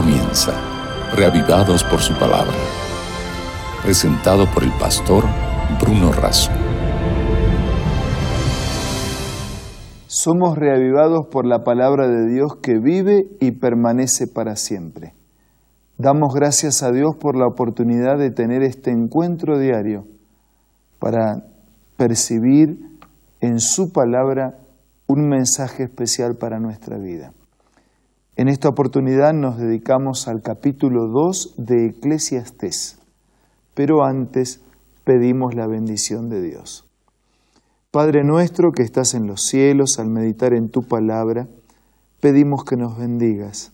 comienza, reavivados por su palabra. Presentado por el pastor Bruno Razo. Somos reavivados por la palabra de Dios que vive y permanece para siempre. Damos gracias a Dios por la oportunidad de tener este encuentro diario para percibir en su palabra un mensaje especial para nuestra vida. En esta oportunidad nos dedicamos al capítulo 2 de Eclesiastés, pero antes pedimos la bendición de Dios. Padre nuestro que estás en los cielos, al meditar en tu palabra, pedimos que nos bendigas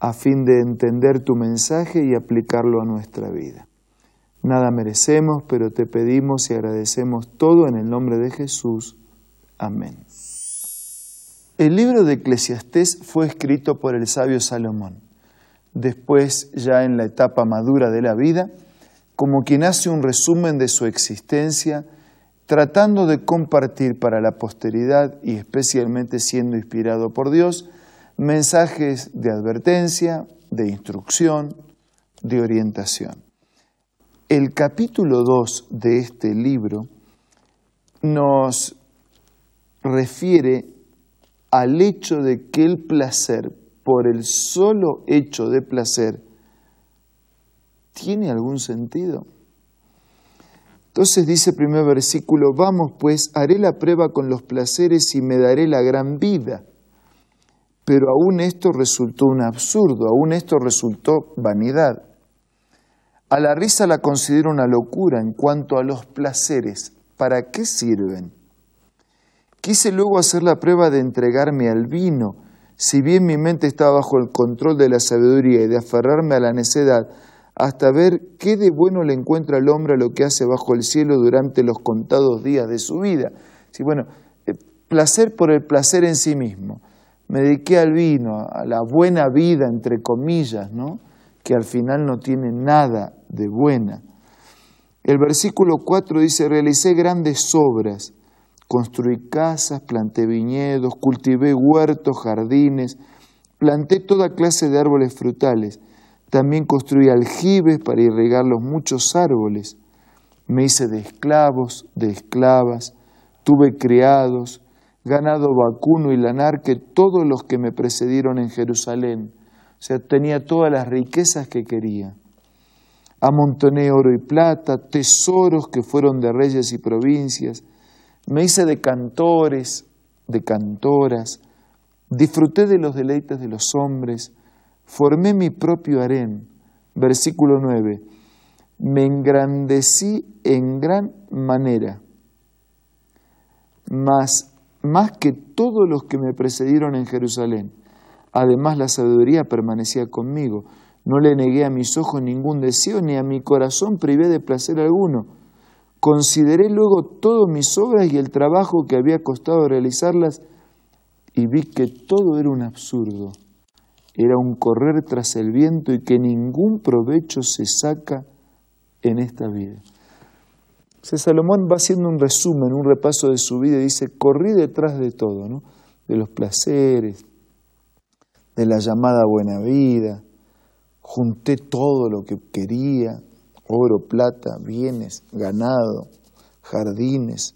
a fin de entender tu mensaje y aplicarlo a nuestra vida. Nada merecemos, pero te pedimos y agradecemos todo en el nombre de Jesús. Amén. El libro de Eclesiastés fue escrito por el sabio Salomón, después ya en la etapa madura de la vida, como quien hace un resumen de su existencia, tratando de compartir para la posteridad y especialmente siendo inspirado por Dios, mensajes de advertencia, de instrucción, de orientación. El capítulo 2 de este libro nos refiere al hecho de que el placer, por el solo hecho de placer, ¿tiene algún sentido? Entonces dice el primer versículo, vamos pues, haré la prueba con los placeres y me daré la gran vida. Pero aún esto resultó un absurdo, aún esto resultó vanidad. A la risa la considero una locura en cuanto a los placeres. ¿Para qué sirven? Quise luego hacer la prueba de entregarme al vino, si bien mi mente estaba bajo el control de la sabiduría y de aferrarme a la necedad, hasta ver qué de bueno le encuentra al hombre a lo que hace bajo el cielo durante los contados días de su vida. Sí, bueno, eh, placer por el placer en sí mismo. Me dediqué al vino, a la buena vida, entre comillas, ¿no? que al final no tiene nada de buena. El versículo 4 dice, realicé grandes obras Construí casas, planté viñedos, cultivé huertos, jardines, planté toda clase de árboles frutales. También construí aljibes para irrigar los muchos árboles. Me hice de esclavos, de esclavas, tuve criados, ganado vacuno y lanar que todos los que me precedieron en Jerusalén. O sea, tenía todas las riquezas que quería. Amontoné oro y plata, tesoros que fueron de reyes y provincias me hice de cantores, de cantoras, disfruté de los deleites de los hombres, formé mi propio harén. Versículo 9. Me engrandecí en gran manera, más, más que todos los que me precedieron en Jerusalén. Además la sabiduría permanecía conmigo. No le negué a mis ojos ningún deseo, ni a mi corazón privé de placer alguno Consideré luego todas mis obras y el trabajo que había costado realizarlas y vi que todo era un absurdo, era un correr tras el viento y que ningún provecho se saca en esta vida. Salomón va haciendo un resumen, un repaso de su vida y dice, corrí detrás de todo, ¿no? de los placeres, de la llamada buena vida, junté todo lo que quería, oro, plata, bienes, ganado, jardines.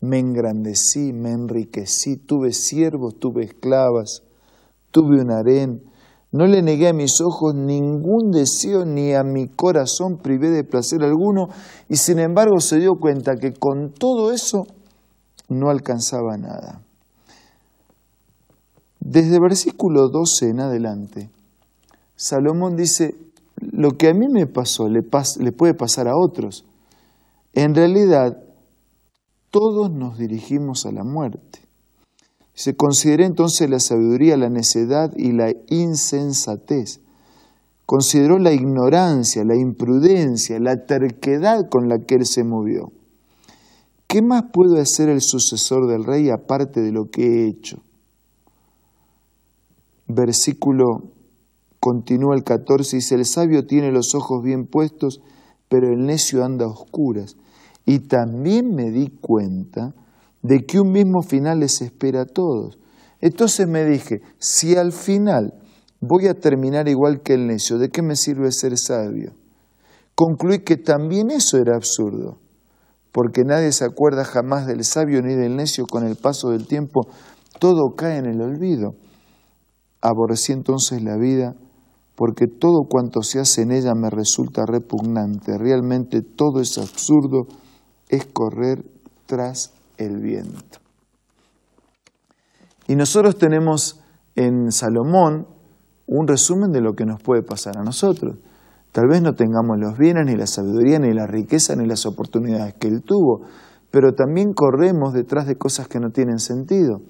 Me engrandecí, me enriquecí, tuve siervos, tuve esclavas, tuve un harén. No le negué a mis ojos ningún deseo ni a mi corazón privé de placer alguno y sin embargo se dio cuenta que con todo eso no alcanzaba nada. Desde versículo 12 en adelante, Salomón dice, lo que a mí me pasó le, puede pasar a otros. En realidad, todos nos dirigimos a la muerte. Se considera entonces la sabiduría, la necedad y la insensatez. Consideró la ignorancia, la imprudencia, la terquedad con la que él se movió. ¿Qué más puede hacer el sucesor del rey aparte de lo que he hecho? Versículo Continúa el 14, dice, el sabio tiene los ojos bien puestos, pero el necio anda a oscuras. Y también me di cuenta de que un mismo final les espera a todos. Entonces me dije, si al final voy a terminar igual que el necio. ¿De qué me sirve ser sabio? Concluí que también eso era absurdo, porque nadie se acuerda jamás del sabio ni del necio con el paso del tiempo, todo cae en el olvido. Aborrecí entonces la vida, porque todo cuanto se hace en ella me resulta repugnante. Realmente todo es absurdo, es correr tras el viento. Y nosotros tenemos en Salomón un resumen de lo que nos puede pasar a nosotros. Tal vez no tengamos los bienes, ni la sabiduría, ni la riqueza, ni las oportunidades que él tuvo, pero también corremos detrás de cosas que no tienen sentido.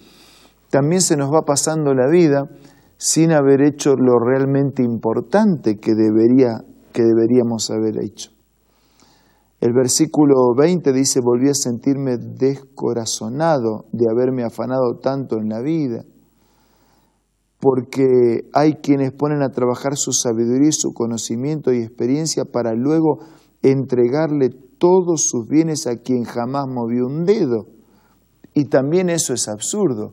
También se nos va pasando la vida sin haber hecho lo realmente importante que, debería, que deberíamos haber hecho. El versículo 20 dice, volví a sentirme descorazonado de haberme afanado tanto en la vida porque hay quienes ponen a trabajar su sabiduría su conocimiento y experiencia para luego entregarle todos sus bienes a quien jamás movió un dedo. Y también eso es absurdo.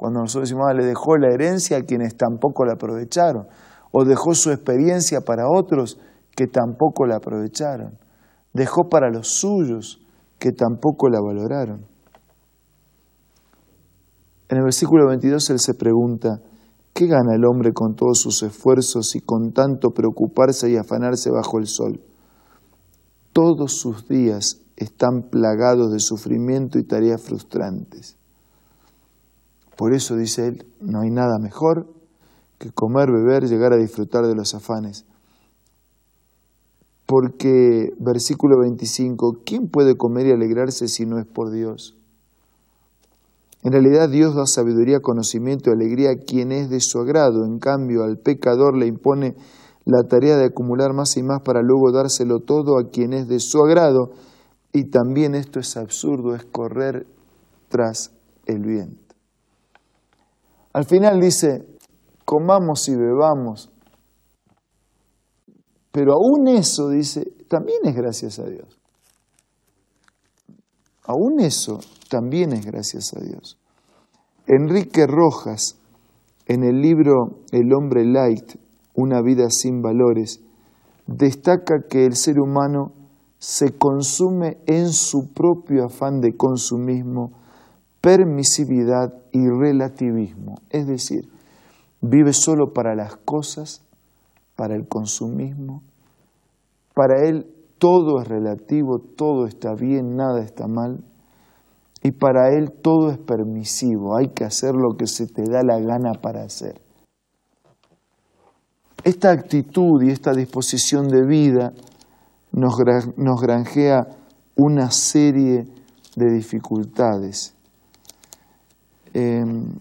Cuando nosotros decimos, ah, le dejó la herencia a quienes tampoco la aprovecharon, o dejó su experiencia para otros que tampoco la aprovecharon, dejó para los suyos que tampoco la valoraron. En el versículo 22 él se pregunta, ¿Qué gana el hombre con todos sus esfuerzos y con tanto preocuparse y afanarse bajo el sol? Todos sus días están plagados de sufrimiento y tareas frustrantes. Por eso, dice él, no hay nada mejor que comer, beber, llegar a disfrutar de los afanes. Porque, versículo 25, ¿quién puede comer y alegrarse si no es por Dios? En realidad Dios da sabiduría, conocimiento y alegría a quien es de su agrado. En cambio, al pecador le impone la tarea de acumular más y más para luego dárselo todo a quien es de su agrado. Y también esto es absurdo, es correr tras el viento. Al final dice, comamos y bebamos. Pero aún eso, dice, también es gracias a Dios. Aún eso también es gracias a Dios. Enrique Rojas, en el libro El hombre light, una vida sin valores, destaca que el ser humano se consume en su propio afán de consumismo, permisividad y relativismo. Es decir, vive solo para las cosas, para el consumismo. Para él todo es relativo, todo está bien, nada está mal. Y para Él todo es permisivo, hay que hacer lo que se te da la gana para hacer. Esta actitud y esta disposición de vida nos, granjea una serie de dificultades. Em,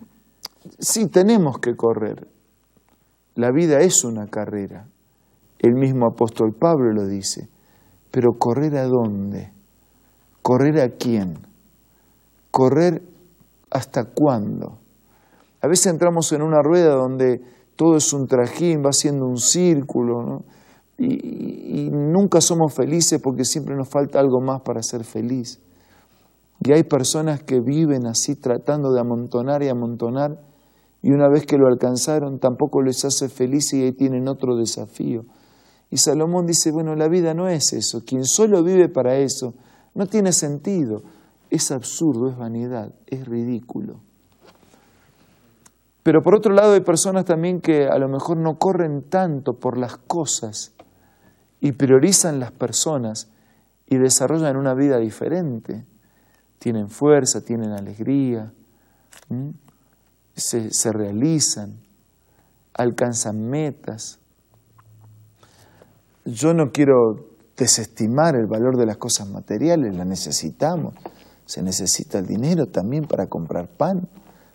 sí, tenemos que correr. La vida es una carrera. El mismo apóstol Pablo lo dice. Pero correr a dónde? ¿Correr a quién? correr hasta cuándo. A veces entramos en una rueda donde todo es un trajín, va siendo un círculo, y, y, nunca somos felices porque siempre nos falta algo más para ser feliz. Y hay personas que viven así tratando de amontonar y amontonar, y una vez que lo alcanzaron tampoco les hace feliz y ahí tienen otro desafío. Y Salomón dice, bueno, la vida no es eso, quien solo vive para eso, no tiene sentido es absurdo, es vanidad, es ridículo. Pero por otro lado hay personas también que a lo mejor no corren tanto por las cosas y priorizan las personas y desarrollan una vida diferente. Tienen fuerza, tienen alegría, se, se realizan, alcanzan metas. Yo no quiero desestimar el valor de las cosas materiales, las necesitamos se necesita el dinero también para comprar pan,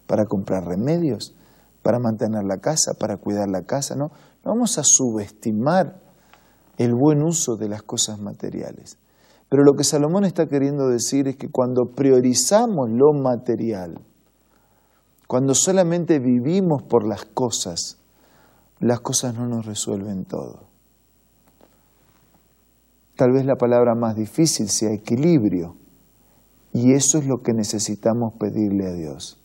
para comprar remedios, para mantener la casa, para cuidar la casa. No, no vamos a subestimar el buen uso de las cosas materiales. Pero lo que Salomón está queriendo decir es que cuando priorizamos lo material, cuando solamente vivimos por las cosas, las cosas no nos resuelven todo. Tal vez la palabra más difícil sea equilibrio. Y eso es lo que necesitamos pedirle a Dios.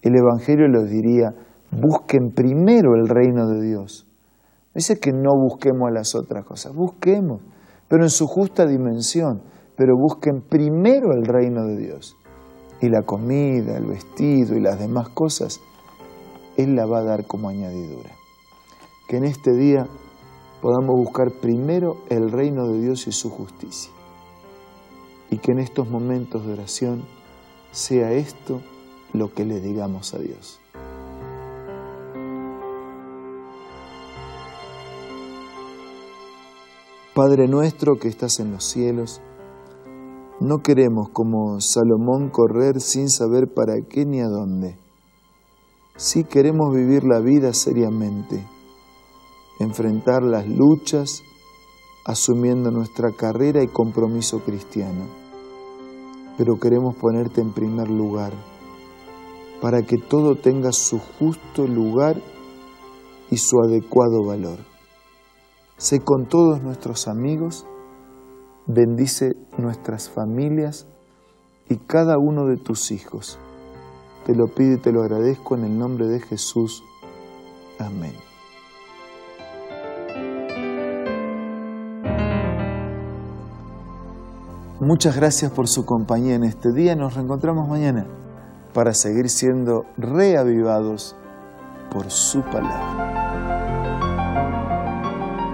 El Evangelio nos diría, busquen primero el reino de Dios. No dice que no busquemos las otras cosas, busquemos, pero en su justa dimensión, pero busquen primero el reino de Dios. Y la comida, el vestido y las demás cosas, Él la va a dar como añadidura. Que en este día podamos buscar primero el reino de Dios y su justicia. Y que en estos momentos de oración sea esto lo que le digamos a Dios. Padre nuestro que estás en los cielos, no queremos como Salomón correr sin saber para qué ni a dónde. Sí queremos vivir la vida seriamente, enfrentar las luchas, asumiendo nuestra carrera y compromiso cristiano. Pero queremos ponerte en primer lugar, para que todo tenga su justo lugar y su adecuado valor. Sé con todos nuestros amigos, bendice nuestras familias y cada uno de tus hijos. Te lo pido y te lo agradezco en el nombre de Jesús. Amén. Muchas gracias por su compañía en este día. Nos reencontramos mañana para seguir siendo reavivados por su palabra.